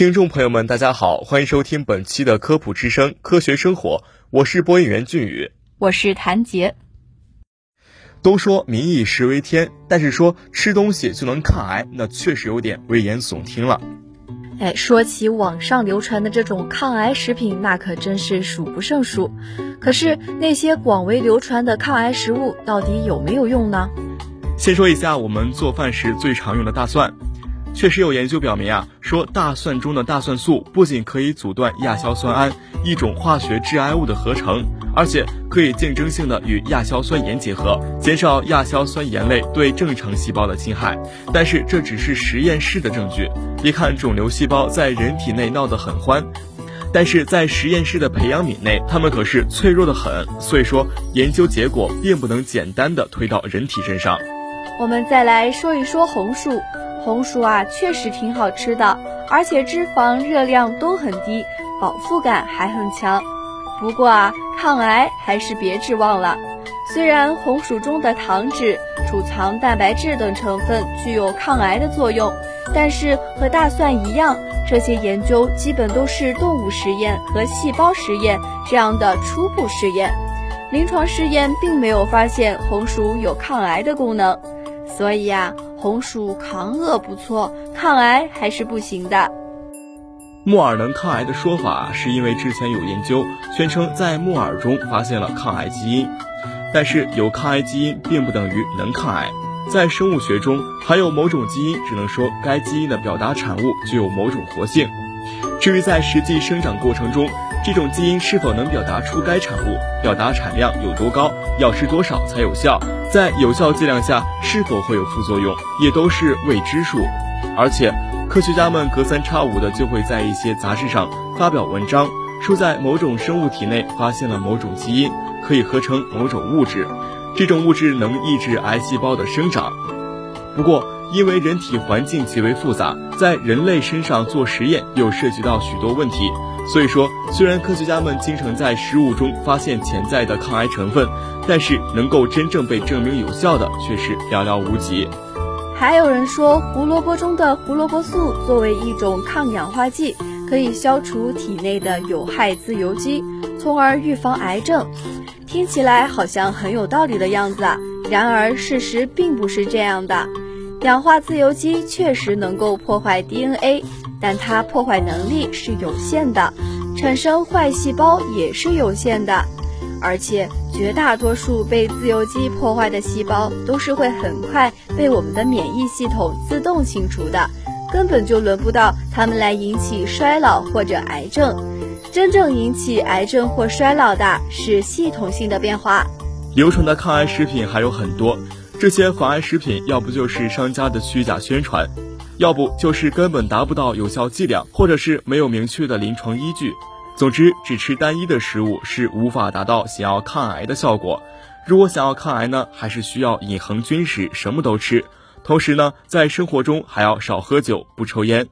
听众朋友们，大家好，欢迎收听本期的科普之声科学生活，我是播音员俊宇。我是谭杰。都说民以食为天，但是说吃东西就能抗癌，那确实有点危言耸听了。哎，说起网上流传的这种抗癌食品，那可真是数不胜数。可是那些广为流传的抗癌食物，到底有没有用呢？先说一下我们做饭时最常用的大蒜。确实有研究表明啊，说大蒜中的大蒜素不仅可以阻断亚硝酸胺一种化学致癌物的合成，而且可以竞争性的与亚硝酸盐结合，减少亚硝酸盐类对正常细胞的侵害。但是这只是实验室的证据。别看肿瘤细胞在人体内闹得很欢，但是在实验室的培养皿内，它们可是脆弱的很。所以说，研究结果并不能简单的推到人体身上。我们再来说一说红薯。红薯啊，确实挺好吃的，而且脂肪、热量都很低，饱腹感还很强。不过啊，抗癌还是别指望了。虽然红薯中的糖脂、储藏蛋白质等成分具有抗癌的作用，但是和大蒜一样，这些研究基本都是动物实验和细胞实验这样的初步试验，临床试验并没有发现红薯有抗癌的功能。所以呀、啊，红薯抗饿不错，抗癌还是不行的。木耳能抗癌的说法，是因为之前有研究宣称在木耳中发现了抗癌基因，但是有抗癌基因并不等于能抗癌。在生物学中，含有某种基因，只能说该基因的表达产物具有某种活性。至于在实际生长过程中，这种基因是否能表达出该产物，表达产量有多高，要吃多少才有效，在有效剂量下是否会有副作用，也都是未知数。而且，科学家们隔三差五的就会在一些杂志上发表文章，说在某种生物体内发现了某种基因，可以合成某种物质，这种物质能抑制癌细胞的生长。不过，因为人体环境极为复杂，在人类身上做实验又涉及到许多问题，所以说，虽然科学家们经常在食物中发现潜在的抗癌成分，但是能够真正被证明有效的却是寥寥无几。还有人说，胡萝卜中的胡萝卜素作为一种抗氧化剂，可以消除体内的有害自由基，从而预防癌症。听起来好像很有道理的样子啊，然而事实并不是这样的。氧化自由基确实能够破坏 DNA，但它破坏能力是有限的，产生坏细胞也是有限的，而且绝大多数被自由基破坏的细胞都是会很快被我们的免疫系统自动清除的，根本就轮不到它们来引起衰老或者癌症。真正引起癌症或衰老的是系统性的变化。流传的抗癌食品还有很多。这些防癌食品，要不就是商家的虚假宣传，要不就是根本达不到有效剂量，或者是没有明确的临床依据。总之，只吃单一的食物是无法达到想要抗癌的效果。如果想要抗癌呢，还是需要饮衡均食，什么都吃。同时呢，在生活中还要少喝酒，不抽烟。